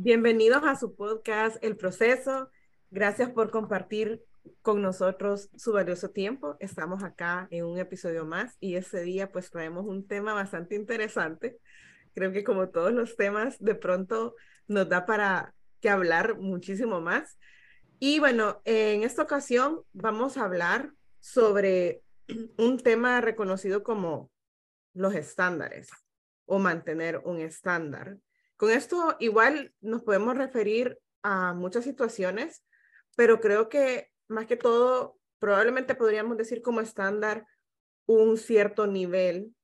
Bienvenidos a su podcast El Proceso. Gracias por compartir con nosotros su valioso tiempo. Estamos acá en un episodio más y ese día pues traemos un tema bastante interesante. Creo que como todos los temas, de pronto nos da para que hablar muchísimo más. Y bueno, en esta ocasión vamos a hablar sobre un tema reconocido como los estándares o mantener un estándar. Con esto igual nos podemos referir a muchas situaciones, pero creo que más que todo, probablemente podríamos decir como estándar un cierto nivel,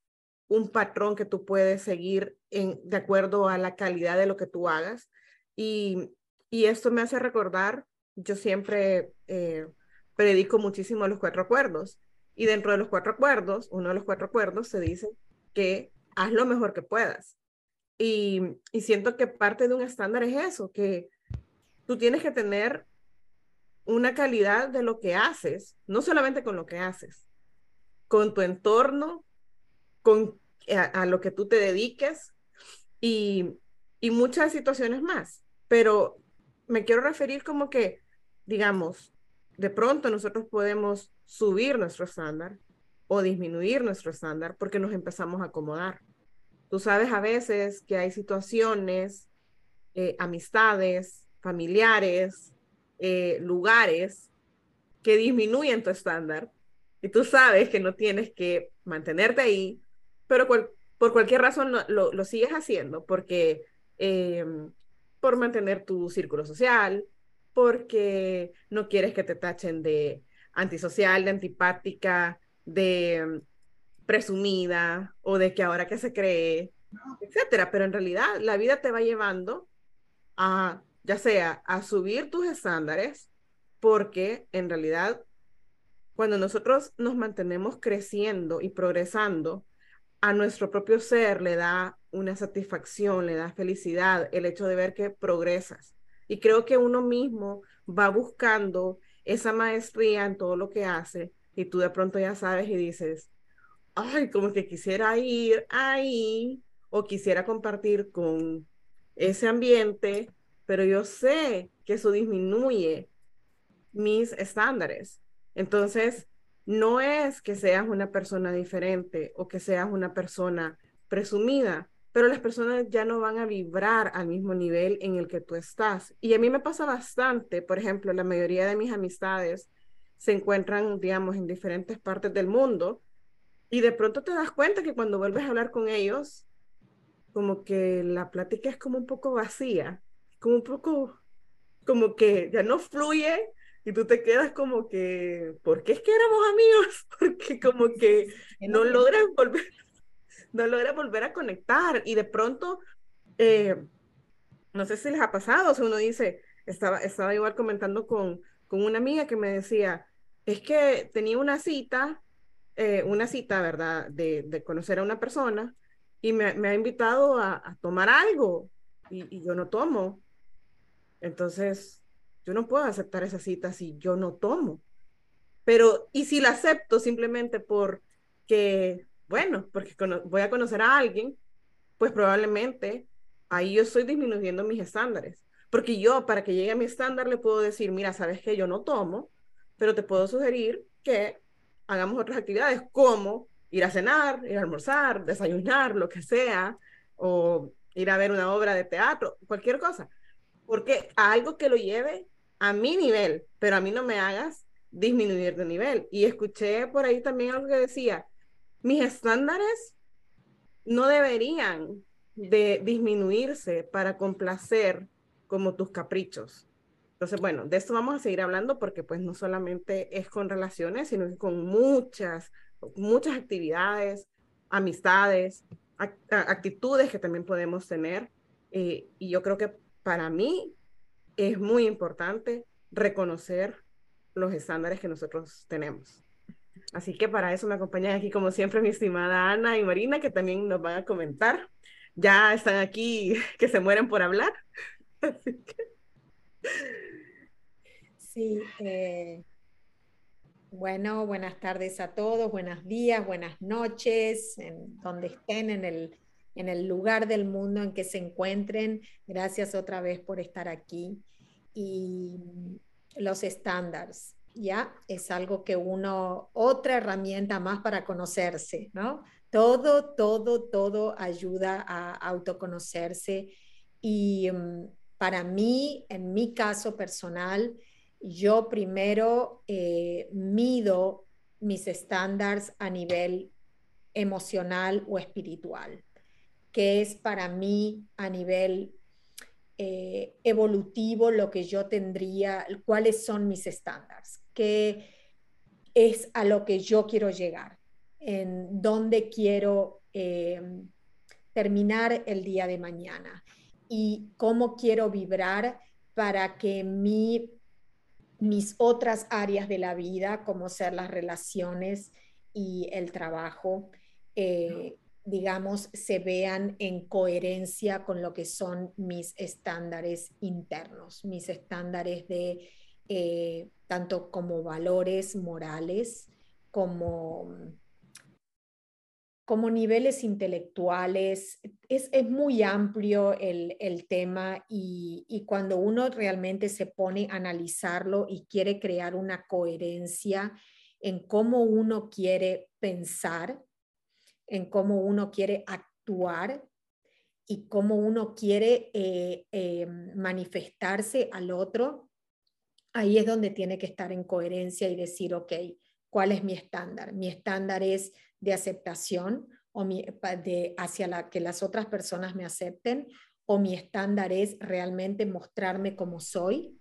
un patrón que tú puedes seguir en, de acuerdo a la calidad de lo que tú hagas. Y, esto me hace recordar, yo siempre eh, predico muchísimo los cuatro acuerdos. Y dentro de los cuatro acuerdos, uno de los cuatro acuerdos se dice que haz lo mejor que puedas. Y, siento que parte de un estándar es eso, que tú tienes que tener una calidad de lo que haces, no solamente con lo que haces, con tu entorno, con a, lo que tú te dediques y, y muchas situaciones más. Pero me quiero referir como que, digamos, de pronto nosotros podemos subir nuestro estándar o disminuir nuestro estándar porque nos empezamos a acomodar. Tú sabes a veces que hay situaciones, eh, amistades, familiares, eh, lugares que disminuyen tu estándar y tú sabes que no tienes que mantenerte ahí, pero por cualquier razón lo, sigues haciendo porque em, por mantener tu círculo social, porque no quieres que te tachen de antisocial, de antipática, de presumida o de que ahora que se cree, etcétera. Pero en realidad la vida te va llevando a, ya sea, a subir tus estándares, porque en realidad cuando nosotros nos mantenemos creciendo y progresando, a nuestro propio ser le da una satisfacción, le da felicidad el hecho de ver que progresas. Y creo que uno mismo va buscando esa maestría en todo lo que hace y tú de pronto ya sabes y dices, ay, como que quisiera ir ahí o quisiera compartir con ese ambiente, pero yo sé que eso disminuye mis estándares. Entonces, no es que seas una persona diferente o que seas una persona presumida, pero las personas ya no van a vibrar al mismo nivel en el que tú estás. Y a mí me pasa bastante, por ejemplo, la mayoría de mis amistades se encuentran, digamos, en diferentes partes del mundo y de pronto te das cuenta que cuando vuelves a hablar con ellos, como que la plática es como un poco vacía, como un poco, como que ya no fluye y tú te quedas como que, ¿por qué es que éramos amigos? Porque como que no logras volver, no logras volver a conectar y de pronto, eh, no sé si les ha pasado, o sea, uno dice, estaba, estaba igual comentando con, con una amiga que me decía, es que tenía una cita eh, una cita, ¿verdad? De, conocer a una persona y me, ha invitado a, tomar algo y, yo no tomo. Entonces, yo no puedo aceptar esa cita si yo no tomo. Pero, ¿y si la acepto simplemente porque, bueno, porque voy a conocer a alguien, pues probablemente ahí yo estoy disminuyendo mis estándares. Porque yo, para que llegue a mi estándar, le puedo decir, mira, sabes que yo no tomo, pero te puedo sugerir que hagamos otras actividades como ir a cenar, ir a almorzar, desayunar, lo que sea, o ir a ver una obra de teatro, cualquier cosa. Porque algo que lo lleve a mi nivel, pero a mí no me hagas disminuir de nivel. Y escuché por ahí también algo que decía, mis estándares no deberían de disminuirse para complacer como tus caprichos. Entonces, bueno, de esto vamos a seguir hablando porque pues no solamente es con relaciones, sino que con muchas, muchas actividades, amistades, actitudes que también podemos tener. Eh, y yo creo que para mí es muy importante reconocer los estándares que nosotros tenemos. Así que para eso me acompañan aquí, como siempre, mi estimada Ana y Marina, que también nos van a comentar. Ya están aquí que se mueren por hablar. Así que... Sí, eh, bueno, buenas tardes a todos, buenos días, buenas noches, en donde estén en el, en el lugar del mundo en que se encuentren. Gracias otra vez por estar aquí. Y los estándares, ¿ya? Es algo que uno, otra herramienta más para conocerse, ¿no? Todo, todo, todo ayuda a autoconocerse. Y mm, para mí, en mi caso personal, yo primero eh, mido mis estándares a nivel emocional o espiritual, que es para mí a nivel eh, evolutivo lo que yo tendría, cuáles son mis estándares, qué es a lo que yo quiero llegar, en dónde quiero eh, terminar el día de mañana y cómo quiero vibrar para que mi mis otras áreas de la vida, como ser las relaciones y el trabajo, eh, digamos, se vean en coherencia con lo que son mis estándares internos, mis estándares de eh, tanto como valores morales como como niveles intelectuales, es, muy amplio el, tema y, y, cuando uno realmente se pone a analizarlo y quiere crear una coherencia en cómo uno quiere pensar, en cómo uno quiere actuar y cómo uno quiere eh, eh, manifestarse al otro, ahí es donde tiene que estar en coherencia y decir, ok, ¿cuál es mi estándar? Mi estándar es de aceptación o de, hacia la que las otras personas me acepten o mi estándar es realmente mostrarme como soy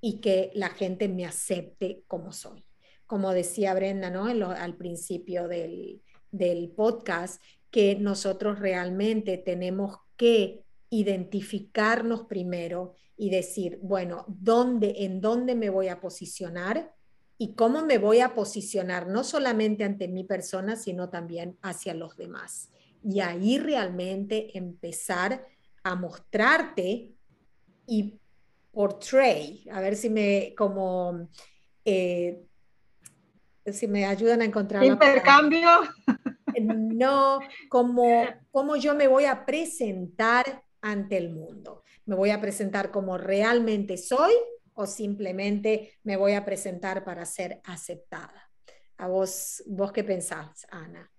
y que la gente me acepte como soy. Como decía Brenda ¿no? al principio del, del podcast, que nosotros realmente tenemos que identificarnos primero y decir, bueno, ¿dónde, ¿en dónde me voy a posicionar? Y cómo me voy a posicionar no solamente ante mi persona, sino también hacia los demás. Y ahí realmente empezar a mostrarte y portray, a ver si me como eh, si me ayudan a encontrar intercambio. No como cómo yo me voy a presentar ante el mundo. Me voy a presentar como realmente soy o simplemente me voy a presentar para ser aceptada. ¿A vos, vos qué pensás, Ana?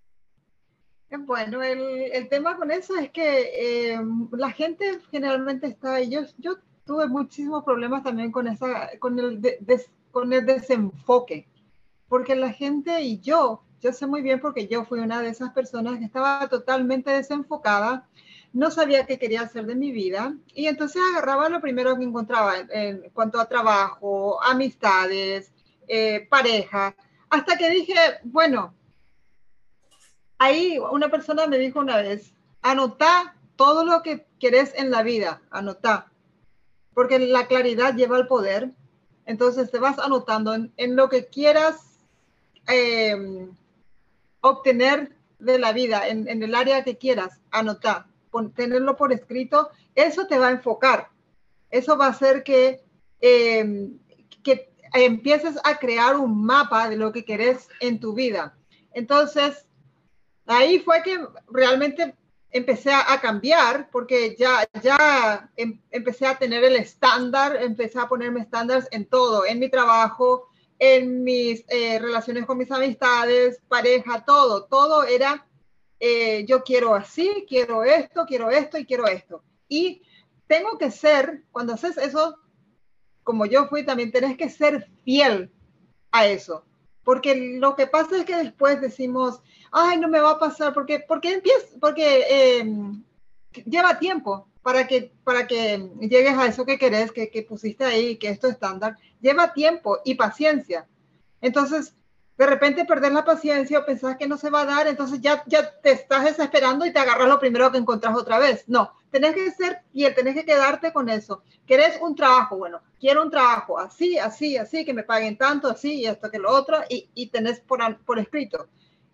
Bueno, el, el tema con eso es que eh, la gente generalmente está, yo, yo tuve muchísimos problemas también con, esa, con, el con el desenfoque, porque la gente y yo, yo sé muy bien porque yo fui una de esas personas que estaba totalmente desenfocada no sabía qué quería hacer de mi vida. Y entonces agarraba lo primero que encontraba en, cuanto a trabajo, amistades, eh, pareja, hasta que dije, bueno, ahí una persona me dijo una vez, anota todo lo que querés en la vida, anota, porque la claridad lleva al poder, entonces te vas anotando en, lo que quieras em, obtener de la vida, en, en, el área que quieras, anota tenerlo por escrito, eso te va a enfocar. Eso va a hacer que, em, que empieces a crear un mapa de lo que querés en tu vida. Entonces, ahí fue que realmente empecé a, cambiar porque ya, ya em, empecé a tener el estándar, empecé a ponerme estándares en todo, en mi trabajo, en mis eh, relaciones con mis amistades, pareja, todo, todo era eh, yo quiero así, quiero esto, quiero esto y quiero esto. Y tengo que ser, cuando haces eso, como yo fui, también tenés que ser fiel a eso. Porque lo que pasa es que después decimos, ay, no me va a pasar, porque, porque, empieza, porque em, lleva tiempo para que, para que llegues a eso que querés, que, que pusiste ahí, que esto es estándar. Lleva tiempo y paciencia. Entonces, de repente perder la paciencia o pensás que no se va a dar, entonces ya, ya te estás desesperando y te agarras lo primero que encontrás otra vez. No, tenés que ser fiel, tenés que quedarte con eso. ¿Querés un trabajo? Bueno, quiero un trabajo así, así, así, que me paguen tanto, así y esto que lo otro, y, y tenés por, por escrito.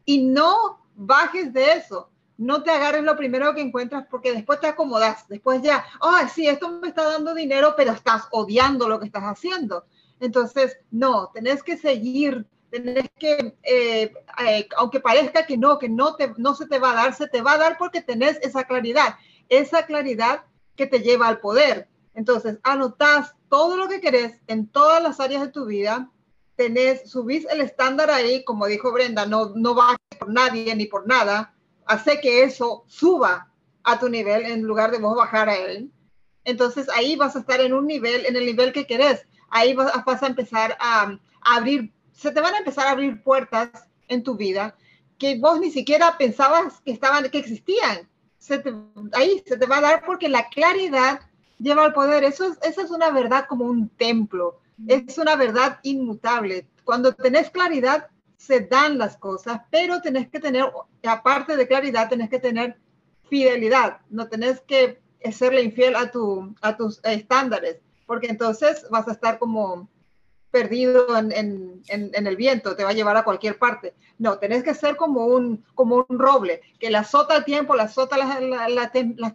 Y no bajes de eso. No te agarres lo primero que encuentras porque después te acomodas. Después ya, ah, sí, esto me está dando dinero, pero estás odiando lo que estás haciendo. Entonces, no, tenés que seguir tenés que, eh, eh, aunque parezca que no, que no, te, no se te va a dar, se te va a dar porque tenés esa claridad, esa claridad que te lleva al poder. Entonces, anotás todo lo que querés en todas las áreas de tu vida, tenés, subís el estándar ahí, como dijo Brenda, no, no bajes por nadie ni por nada, hace que eso suba a tu nivel en lugar de vos bajar a él. Entonces ahí vas a estar en un nivel, en el nivel que querés. Ahí vas, a empezar a, abrir, se te van a empezar a abrir puertas en tu vida que vos ni siquiera pensabas que estaban, que existían. Se ahí se te va a dar porque la claridad lleva al poder. Eso es, esa es una verdad como un templo. Es una verdad inmutable. Cuando tenés claridad, se dan las cosas, pero tenés que tener, aparte de claridad, tenés que tener fidelidad. No tenés que serle infiel a, tu, a tus estándares, porque entonces vas a estar como perdido en, en, en, el viento, te va a llevar a cualquier parte. No, tenés que ser como un, como un roble, que la azota el tiempo, la azota las, las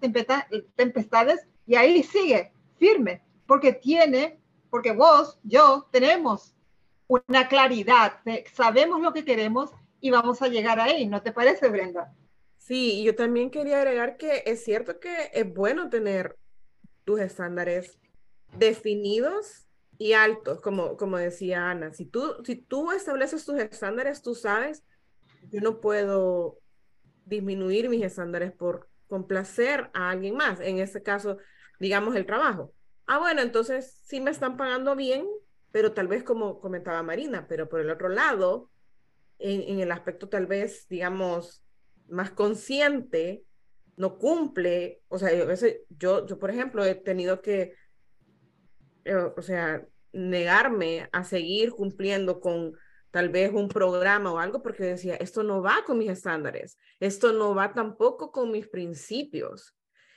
tempestades y ahí sigue firme, porque tiene, porque vos, yo, tenemos una claridad, sabemos lo que queremos y vamos a llegar ahí, ¿no te parece, Brenda? Sí, yo también quería agregar que es cierto que es bueno tener tus estándares definidos y altos, como, como decía Ana. Si tú, si tú estableces tus estándares, tú sabes, yo no puedo disminuir mis estándares por complacer a alguien más. En este caso, digamos, el trabajo. Ah, bueno, entonces sí me están pagando bien, pero tal vez como comentaba Marina, pero por el otro lado, en, el aspecto tal vez, digamos, más consciente, no cumple, o sea, yo, yo, por ejemplo, he tenido que, o sea, negarme a seguir cumpliendo con tal vez un programa o algo porque decía, esto no va con mis estándares, esto no va tampoco con mis principios.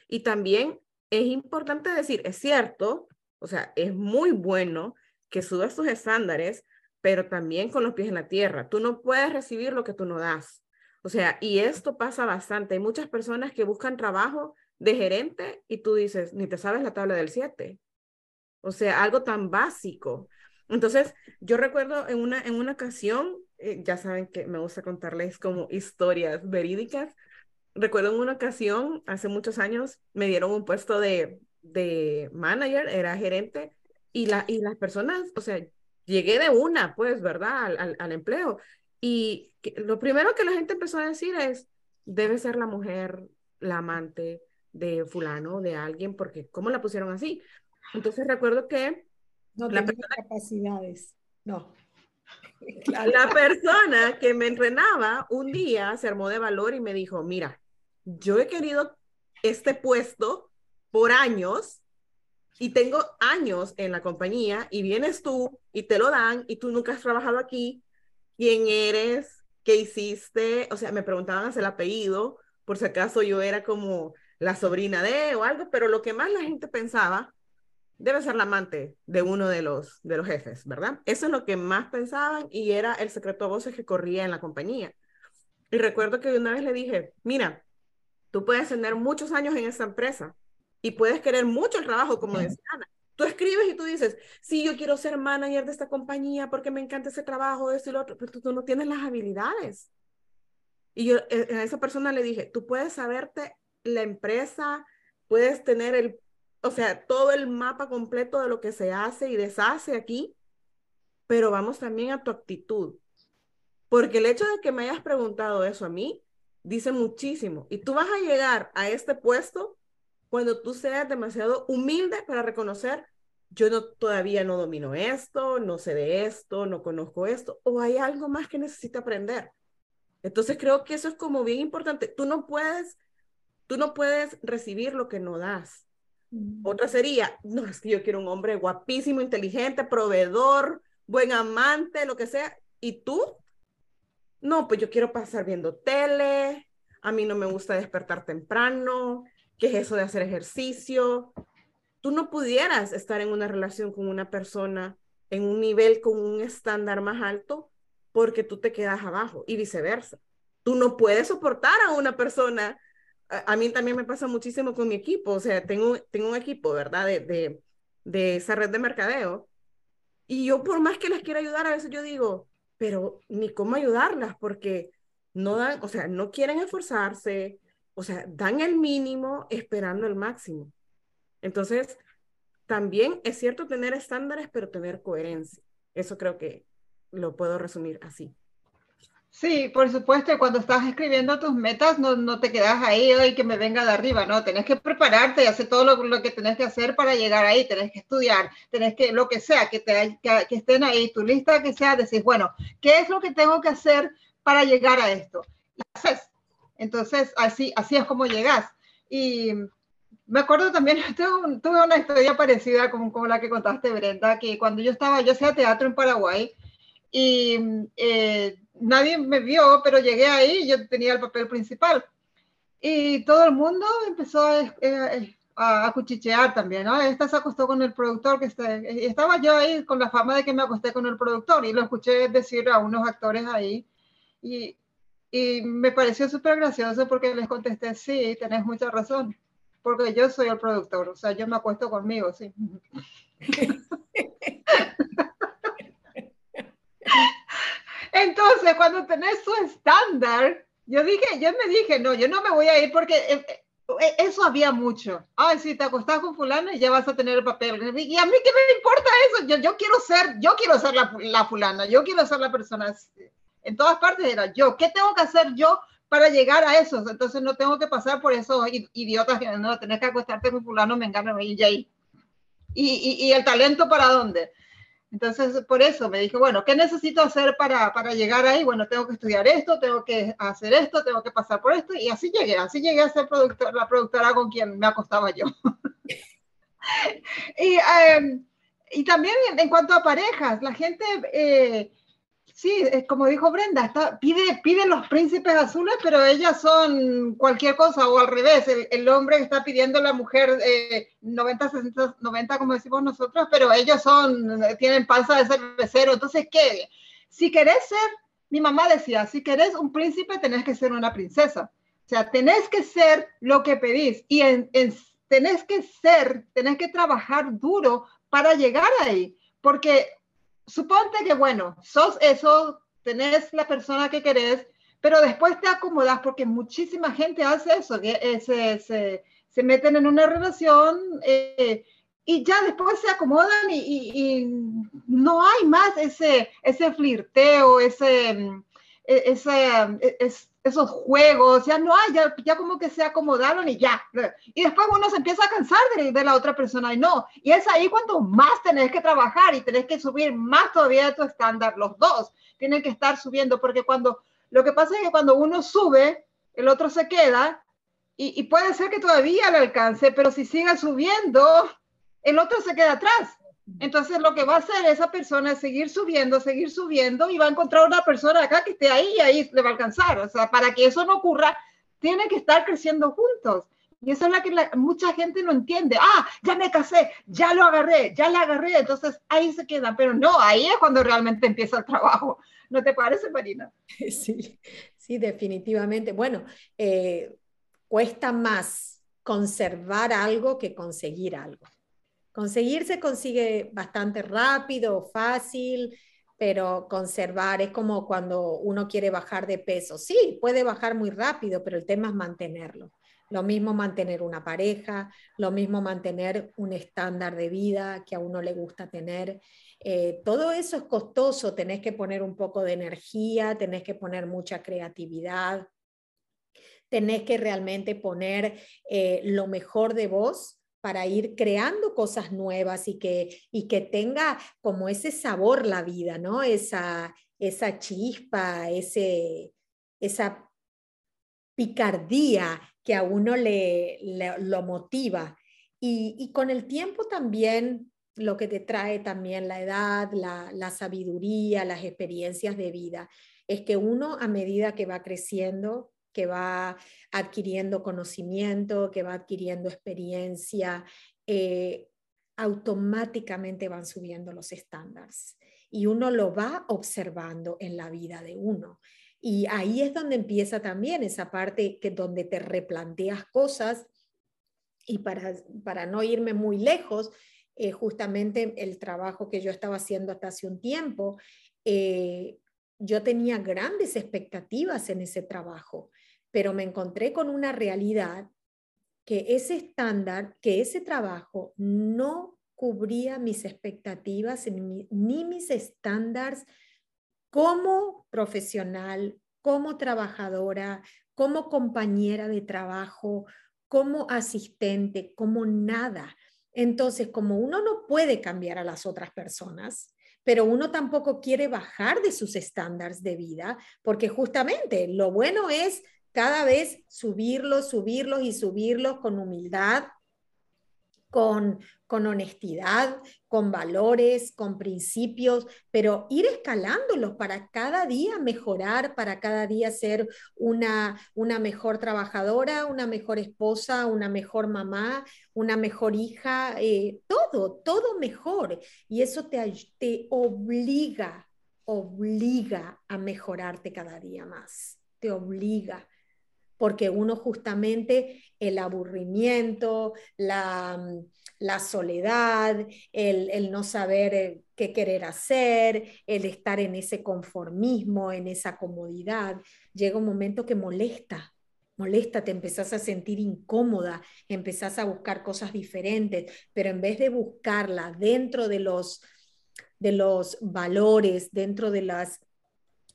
Y también es importante decir, es cierto, o sea, es muy bueno que subas tus estándares, pero también con los pies en la tierra. Tú no puedes recibir lo que tú no das. O sea, y esto pasa bastante. Hay muchas personas que buscan trabajo de gerente y tú dices, ni te sabes la tabla del 7. O sea, algo tan básico. Entonces, yo recuerdo en una, en una ocasión, eh, ya saben que me gusta contarles como historias verídicas, recuerdo en una ocasión, hace muchos años, me dieron un puesto de, de manager, era gerente, y, la, y las personas, o sea, llegué de una, pues, ¿verdad? Al, al, empleo. Y lo primero que la gente empezó a decir es, debe ser la mujer, la amante de fulano, de alguien, porque ¿cómo la pusieron así? Entonces recuerdo que... No la persona, capacidades, no. La persona que me entrenaba un día se armó de valor y me dijo, mira, yo he querido este puesto por años y tengo años en la compañía y vienes tú y te lo dan y tú nunca has trabajado aquí, ¿quién eres? ¿Qué hiciste? O sea, me preguntaban hasta el apellido, por si acaso yo era como la sobrina de o algo, pero lo que más la gente pensaba debe ser la amante de uno de los, de los jefes, ¿verdad? Eso es lo que más pensaban y era el secreto a voces que corría en la compañía. Y recuerdo que una vez le dije, mira, Tú puedes tener muchos años en esa empresa y puedes querer mucho el trabajo, como decía Ana. Tú escribes y tú dices, sí, yo quiero ser manager de esta compañía porque me encanta ese trabajo, esto y lo otro, pero tú, no tienes las habilidades. Y yo eh, a esa persona le dije, tú puedes saberte la empresa, puedes tener el, o sea, todo el mapa completo de lo que se hace y deshace aquí, pero vamos también a tu actitud. Porque el hecho de que me hayas preguntado eso a mí dice muchísimo. Y tú vas a llegar a este puesto cuando tú seas demasiado humilde para reconocer, yo no, todavía no domino esto, no sé de esto, no conozco esto, o hay algo más que necesito aprender. Entonces creo que eso es como bien importante. Tú no puedes, tú no puedes recibir lo que no das. Mm. Otra sería, no, es que yo quiero un hombre guapísimo, inteligente, proveedor, buen amante, lo que sea. Y tú no, pues yo quiero pasar viendo tele, a mí no me gusta despertar temprano, ¿qué es eso de hacer ejercicio? Tú no pudieras estar en una relación con una persona en un nivel con un estándar más alto porque tú te quedas abajo y viceversa. Tú no puedes soportar a una persona. A, mí también me pasa muchísimo con mi equipo, o sea, tengo, tengo un equipo, ¿verdad? De, de, de esa red de mercadeo. Y yo por más que les quiera ayudar, a veces yo digo, pero ni cómo ayudarlas porque no dan, o sea, no quieren esforzarse, o sea, dan el mínimo esperando el máximo. Entonces, también es cierto tener estándares, pero tener coherencia. Eso creo que lo puedo resumir así. Sí, por supuesto, cuando estás escribiendo tus metas, no, no te quedas ahí y que me venga de arriba, no, tenés que prepararte y hacer todo lo, lo, que tenés que hacer para llegar ahí, tenés que estudiar, tenés que, lo que sea, que, te, que, que estén ahí, tu lista que sea, decís, bueno, ¿qué es lo que tengo que hacer para llegar a esto? Y haces. Entonces, así, así es como llegas. Y me acuerdo también, tuve, tuve una historia parecida como, como la que contaste, Brenda, que cuando yo estaba, yo hacía teatro en Paraguay y... Eh, nadie me vio, pero llegué ahí yo tenía el papel principal. Y todo el mundo empezó a, a, cuchichear también, ¿no? Esta se acostó con el productor, que está, estaba yo ahí con la fama de que me acosté con el productor y lo escuché decir a unos actores ahí. Y, y me pareció súper gracioso porque les contesté, sí, tenés mucha razón, porque yo soy el productor, o sea, yo me acuesto conmigo, sí. Entonces, cuando tenés su estándar, yo dije, yo me dije, no, yo no me voy a ir porque eh, eh, eso había mucho. Ay, si te acostás con fulano y ya vas a tener el papel. Y a mí qué me importa eso, yo, yo quiero ser, yo quiero ser la, la fulana, yo quiero ser la persona. En todas partes era yo. ¿Qué tengo que hacer yo para llegar a eso? Entonces no tengo que pasar por esos idiotas que no tenés que acostarte con fulano, me encanta y ahí. Y, y, y el talento para dónde? Entonces, por eso me dije, bueno, ¿qué necesito hacer para, para, llegar ahí? Bueno, tengo que estudiar esto, tengo que hacer esto, tengo que pasar por esto. Y así llegué, así llegué a ser productor, la productora con quien me acostaba yo. y, eh, y, también en, cuanto a parejas, la gente eh, Sí, como dijo Brenda, pide, pide los príncipes azules, pero ellas son cualquier cosa, o al revés, el, el hombre está pidiendo a la mujer eh, 90, 60, 90, como decimos nosotros, pero ellos son, tienen panza de cervecero. Entonces, ¿qué? Si querés ser, mi mamá decía, si querés un príncipe, tenés que ser una princesa. O sea, tenés que ser lo que pedís y en, tenés que ser, tenés que trabajar duro para llegar ahí, porque suponte que, bueno, sos eso, tenés la persona que querés, pero después te acomodas porque muchísima gente hace eso, que eh, se, se, se, meten en una relación eh, y ya después se acomodan y, y, no hay más ese, ese flirteo, ese, mm, e, ese, e, ese esos juegos, ya no hay, ya, ya, como que se acomodaron y ya. Y después uno se empieza a cansar de, de, la otra persona y no. Y es ahí cuando más tenés que trabajar y tenés que subir más todavía tu estándar. Los dos tienen que estar subiendo porque cuando, lo que pasa es que cuando uno sube, el otro se queda y, y puede ser que todavía le alcance, pero si sigue subiendo, el otro se queda atrás. Entonces lo que va a hacer esa persona es seguir subiendo, seguir subiendo y va a encontrar una persona acá que esté ahí y ahí le va a alcanzar. O sea, para que eso no ocurra, tienen que estar creciendo juntos. Y eso es la que mucha gente no entiende. Ah, ya me casé, ya lo agarré, ya la agarré. Entonces ahí se quedan. Pero no, ahí es cuando realmente empieza el trabajo. ¿No te parece, Marina? Sí, sí, definitivamente. Bueno, eh, cuesta más conservar algo que conseguir algo. Conseguir se consigue bastante rápido, fácil, pero conservar es como cuando uno quiere bajar de peso. Sí, puede bajar muy rápido, pero el tema es mantenerlo. Lo mismo mantener una pareja, lo mismo mantener un estándar de vida que a uno le gusta tener. Eh, todo eso es costoso, tenés que poner un poco de energía, tenés que poner mucha creatividad, tenés que realmente poner eh, lo mejor de vos para ir creando cosas nuevas y que, y que tenga como ese sabor la vida, ¿no? Esa, esa chispa, ese, esa picardía que a uno le, lo motiva. Y, y, con el tiempo también lo que te trae también la edad, la, la sabiduría, las experiencias de vida, es que uno a medida que va creciendo que va adquiriendo conocimiento, que va adquiriendo experiencia, eh, automáticamente van subiendo los estándares y uno lo va observando en la vida de uno. Y ahí es donde empieza también esa parte que donde te replanteas cosas y para, para no irme muy lejos, eh, justamente el trabajo que yo estaba haciendo hasta hace un tiempo, eh, yo tenía grandes expectativas en ese trabajo, pero me encontré con una realidad que ese estándar, que ese trabajo no cubría mis expectativas ni, mis estándares como profesional, como trabajadora, como compañera de trabajo, como asistente, como nada. Entonces, como uno no puede cambiar a las otras personas, pero uno tampoco quiere bajar de sus estándares de vida, porque justamente lo bueno es cada vez subirlos, subirlos y subirlos con humildad, con, con honestidad, con valores, con principios, pero ir escalándolos para cada día mejorar, para cada día ser una, una mejor trabajadora, una mejor esposa, una mejor mamá, una mejor hija, eh, todo, todo mejor. Y eso te, te obliga, obliga a mejorarte cada día más, te obliga porque uno justamente el aburrimiento, la, la soledad, el, no saber eh, qué querer hacer, el estar en ese conformismo, en esa comodidad, llega un momento que molesta, molesta, te empezás a sentir incómoda, empezás a buscar cosas diferentes, pero en vez de buscarla dentro de los, de los valores, dentro de las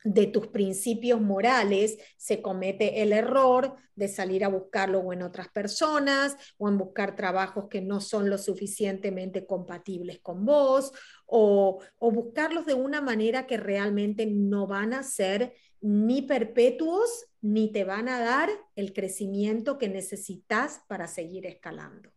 de tus principios morales, se comete el error de salir a buscarlo en otras personas o en buscar trabajos que no son lo suficientemente compatibles con vos o, o buscarlos de una manera que realmente no van a ser ni perpetuos ni te van a dar el crecimiento que necesitas para seguir escalando.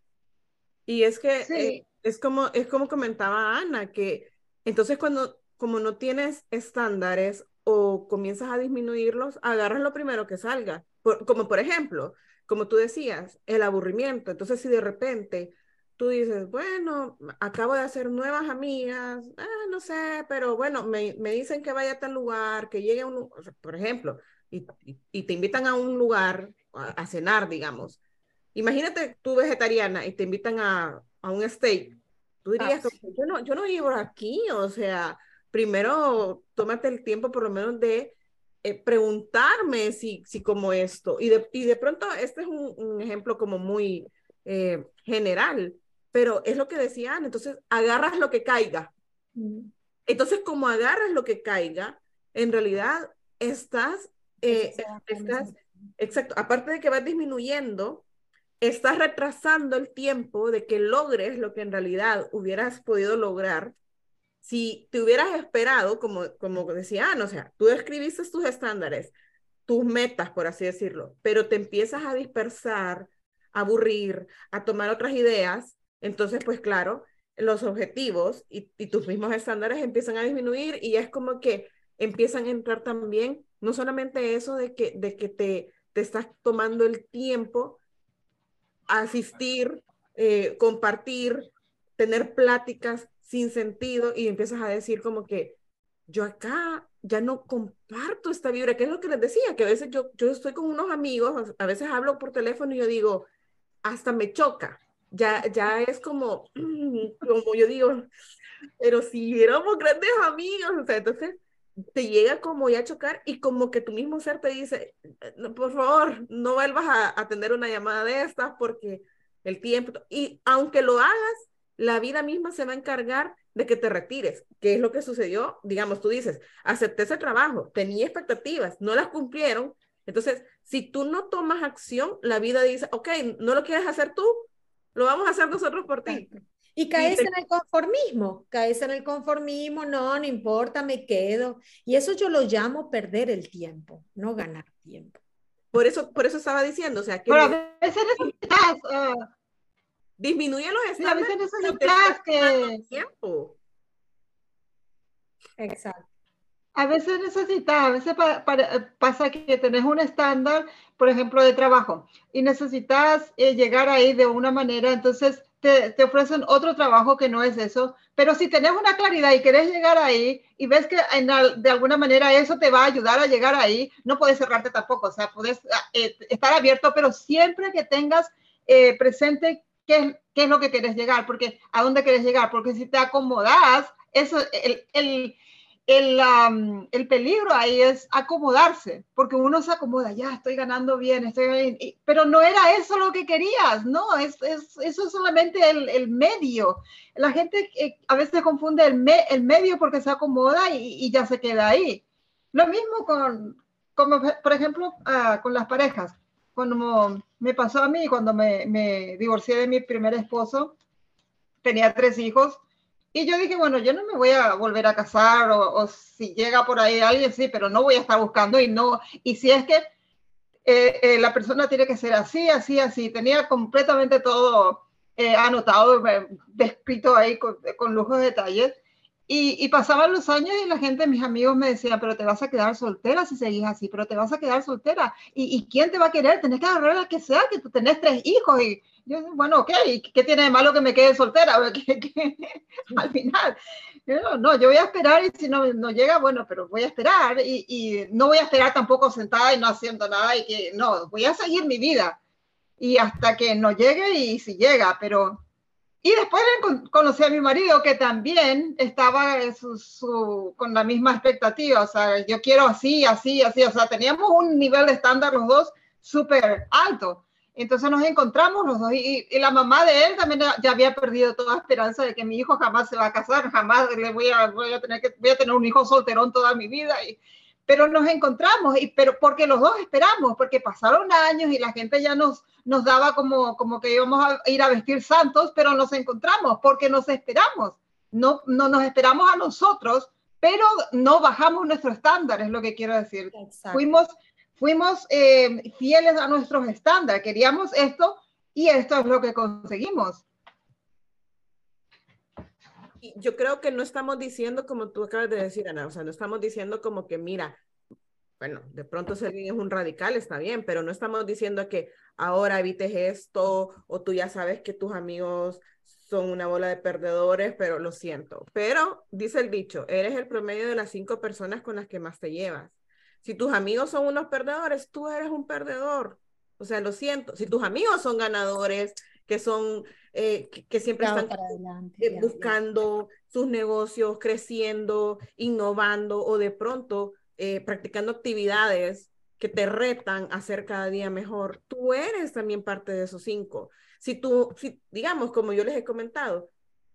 Y es que eh, es, como, es como comentaba Ana, que entonces cuando como no tienes estándares o comienzas a disminuirlos, agarras lo primero que salga. como por ejemplo, como tú decías, el aburrimiento. Entonces, si de repente tú dices, bueno, acabo de hacer nuevas amigas, ah, no sé, pero bueno, me, me, dicen que vaya a tal lugar, que llegue a un, por ejemplo, y, y, te invitan a un lugar a, cenar, digamos. Imagínate tú vegetariana y te invitan a, a un steak. Tú dirías, ah, yo, no, yo no vivo aquí, o sea, primero tómate el tiempo por lo menos de eh, preguntarme si, si como esto, y de, y de pronto este es un, ejemplo como muy eh, general, pero es lo que decían, entonces agarras lo que caiga. Entonces, como agarras lo que caiga, en realidad estás, eh, estás, exacto, aparte de que vas disminuyendo, estás retrasando el tiempo de que logres lo que en realidad hubieras podido lograr si te hubieras esperado, como, como decía Ana, o sea, tú escribiste tus estándares, tus metas, por así decirlo, pero te empiezas a dispersar, a aburrir, a tomar otras ideas, entonces, pues claro, los objetivos y, y tus mismos estándares empiezan a disminuir y es como que empiezan a entrar también, no solamente eso de que, de que te, te estás tomando el tiempo a asistir, eh, compartir, tener pláticas sin sentido y empiezas a decir como que yo acá ya no comparto esta vibra, que es lo que les decía, que a veces yo, yo estoy con unos amigos, a veces hablo por teléfono y yo digo, hasta me choca, ya, ya es como, como yo digo, pero si éramos grandes amigos, o sea, entonces te llega como ya a chocar y como que tu mismo ser te dice, por favor, no vuelvas a, a tener una llamada de estas porque el tiempo, y aunque lo hagas, la vida misma se va a encargar de que te retires, que es lo que sucedió, digamos, tú dices, acepté ese trabajo, tenía expectativas, no las cumplieron, entonces, si tú no tomas acción, la vida dice, ok, no lo quieres hacer tú, lo vamos a hacer nosotros por ti. Y caes en el conformismo, caes en el conformismo, no, no importa, me quedo. Y eso yo lo llamo perder el tiempo, no ganar tiempo. Por eso, por eso estaba diciendo, o sea, que... Pero a veces necesitas Disminuye los estándares. a veces necesitas que... Tiempo. Exacto. A veces necesitas, a veces pasa que tenés un estándar, por ejemplo, de trabajo y necesitas eh, llegar ahí de una manera, entonces te, te, ofrecen otro trabajo que no es eso, pero si tenés una claridad y querés llegar ahí y ves que de alguna manera eso te va a ayudar a llegar ahí, no puedes cerrarte tampoco, o sea, puedes eh, estar abierto, pero siempre que tengas eh, presente qué, qué es lo que quieres llegar, porque a dónde quieres llegar, porque si te acomodas, eso, el, el, el, el, peligro ahí es acomodarse, porque uno se acomoda, ya estoy ganando bien, estoy bien, pero no era eso lo que querías, no, es, es eso es solamente el, el, medio. La gente eh, a veces confunde el, el medio porque se acomoda y, y, ya se queda ahí. Lo mismo con, como por ejemplo, uh, con las parejas. Cuando me pasó a mí, cuando me, me divorcié de mi primer esposo, tenía tres hijos y yo dije, bueno, yo no me voy a volver a casar o, si llega por ahí alguien, sí, pero no voy a estar buscando y no. Y si es que eh, eh, la persona tiene que ser así, así, así. Tenía completamente todo eh, anotado, descrito ahí con, con lujos de detalles. Y, pasaban los años y la gente, mis amigos me decían, pero te vas a quedar soltera si seguís así, pero te vas a quedar soltera. ¿Y, y quién te va a querer? Tenés que agarrar a la que sea, que tú tenés tres hijos. Y yo, bueno, ok, ¿qué tiene de malo que me quede soltera? Al final, yo, no, yo voy a esperar y si no, no llega, bueno, pero voy a esperar y, y no voy a esperar tampoco sentada y no haciendo nada y que no, voy a seguir mi vida. Y hasta que no llegue y si llega, pero y después conocí a mi marido que también estaba con la misma expectativa, o sea, yo quiero así, así, así, o sea, teníamos un nivel de estándar los dos súper alto. Entonces nos encontramos los dos y, la mamá de él también ya había perdido toda esperanza de que mi hijo jamás se va a casar, jamás le voy a, voy a tener que voy a tener un hijo solterón toda mi vida pero nos encontramos, y, pero porque los dos esperamos, porque pasaron años y la gente ya nos, nos daba como, como que íbamos a ir a vestir santos, pero nos encontramos porque nos esperamos. No, no nos esperamos a nosotros, pero no bajamos nuestro estándar, es lo que quiero decir. Fuimos, fuimos eh, fieles a nuestros estándares, queríamos esto y esto es lo que conseguimos. Yo creo que no estamos diciendo como tú acabas de decir, Ana, o sea, no estamos diciendo como que, mira, bueno, de pronto alguien es un radical, está bien, pero no estamos diciendo que ahora evites esto o tú ya sabes que tus amigos son una bola de perdedores, pero lo siento. Pero, dice el dicho, eres el promedio de las cinco personas con las que más te llevas. Si tus amigos son unos perdedores, tú eres un perdedor. O sea, lo siento. Si tus amigos son ganadores, que son, eh, que, siempre están eh, buscando sus negocios, creciendo, innovando o de pronto eh, practicando actividades que te retan a ser cada día mejor. Tú eres también parte de esos cinco. Si tú, si, digamos, como yo les he comentado,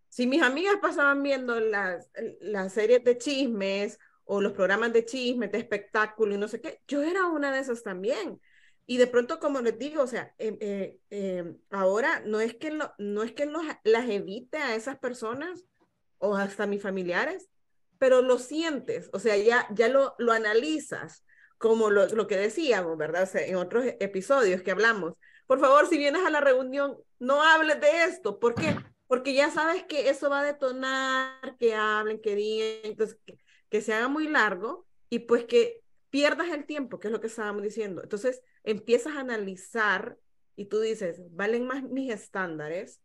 si mis amigas pasaban viendo las, las series de chismes o los programas de chismes, de espectáculo y no sé qué, yo era una de esas también. Y de pronto, como les digo, o sea, em, eh, em, ahora no es que, no es que las evite a esas personas o hasta mis familiares, pero lo sientes, o sea, ya, ya lo, lo analizas, como lo, lo que decíamos, ¿verdad? O sea, en otros episodios que hablamos. Por favor, si vienes a la reunión, no hables de esto. ¿Por qué? Porque ya sabes que eso va a detonar, que hablen, que digan, entonces que, que se haga muy largo y pues que pierdas el tiempo, que es lo que estábamos diciendo. Entonces, empiezas a analizar y tú dices, valen más mis estándares.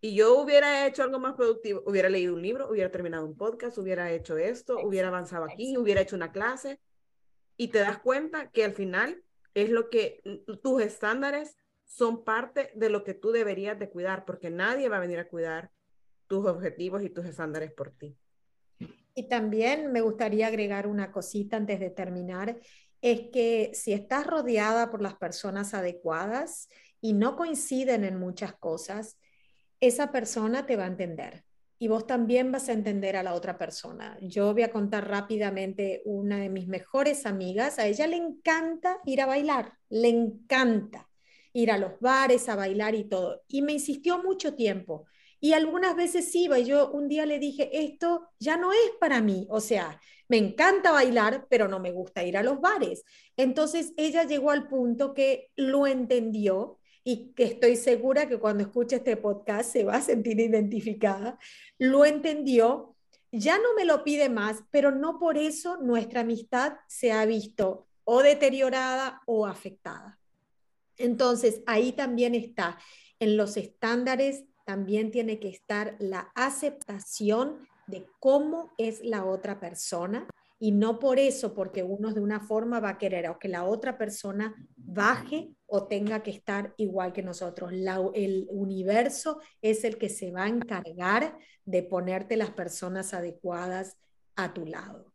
Y yo hubiera hecho algo más productivo, hubiera leído un libro, hubiera terminado un podcast, hubiera hecho esto, hubiera avanzado aquí, hubiera hecho una clase. Y te das cuenta que al final es lo que tus estándares son parte de lo que tú deberías de cuidar, porque nadie va a venir a cuidar tus objetivos y tus estándares por ti. Y también me gustaría agregar una cosita antes de terminar, es que si estás rodeada por las personas adecuadas y no coinciden en muchas cosas, esa persona te va a entender y vos también vas a entender a la otra persona. Yo voy a contar rápidamente una de mis mejores amigas, a ella le encanta ir a bailar, le encanta ir a los bares a bailar y todo. Y me insistió mucho tiempo. Y algunas veces iba y yo un día le dije, esto ya no es para mí, o sea, me encanta bailar, pero no me gusta ir a los bares. Entonces ella llegó al punto que lo entendió y que estoy segura que cuando escuche este podcast se va a sentir identificada, lo entendió, ya no me lo pide más, pero no por eso nuestra amistad se ha visto o deteriorada o afectada. Entonces, ahí también está, en los estándares también tiene que estar la aceptación de cómo es la otra persona y no por eso, porque uno de una forma va a querer o que la otra persona baje o tenga que estar igual que nosotros. el universo es el que se va a encargar de ponerte las personas adecuadas a tu lado.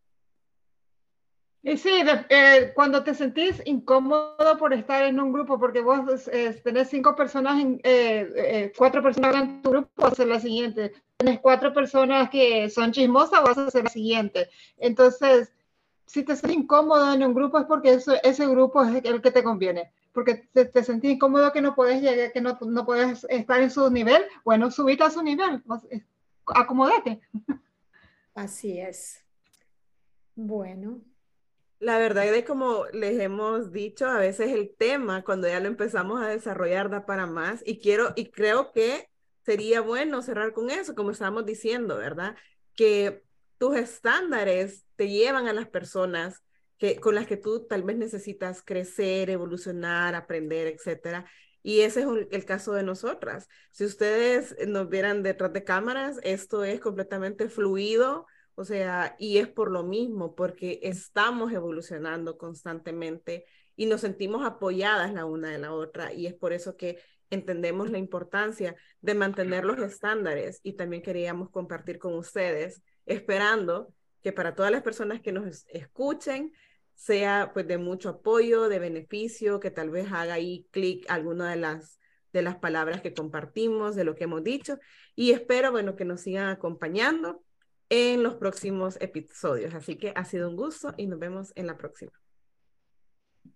Y sí, eh, cuando te sentís incómodo por estar en un grupo, porque vos eh, tenés cinco personas, en, eh, cuatro personas en tu grupo, hacer la siguiente. Tenés cuatro personas que son chismosas, vas a hacer la siguiente. Entonces, si te sientes incómodo en un grupo es porque ese grupo es el que te conviene. Porque te, te sentís incómodo que no puedes llegar, que no, no puedes estar en su nivel, bueno, subite a su nivel, acomódate. Así es. Bueno, la verdad es como les hemos dicho, a veces el tema cuando ya lo empezamos a desarrollar da para más y quiero y creo que sería bueno cerrar con eso, como estábamos diciendo, ¿verdad? Que tus estándares te llevan a las personas que, con las que tú tal vez necesitas crecer, evolucionar, aprender, etcétera. Y ese es el caso de nosotras. Si ustedes nos vieran detrás de cámaras, esto es completamente fluido, o sea, y es por lo mismo, porque estamos evolucionando constantemente y nos sentimos apoyadas la una de la otra y es por eso que entendemos la importancia de mantener los estándares y también queríamos compartir con ustedes, esperando que para todas las personas que nos escuchen sea pues de mucho apoyo, de beneficio, que tal vez haga ahí clic alguna de las de las palabras que compartimos, de lo que hemos dicho y espero bueno que nos sigan acompañando en los próximos episodios. Así que ha sido un gusto y nos vemos en la próxima.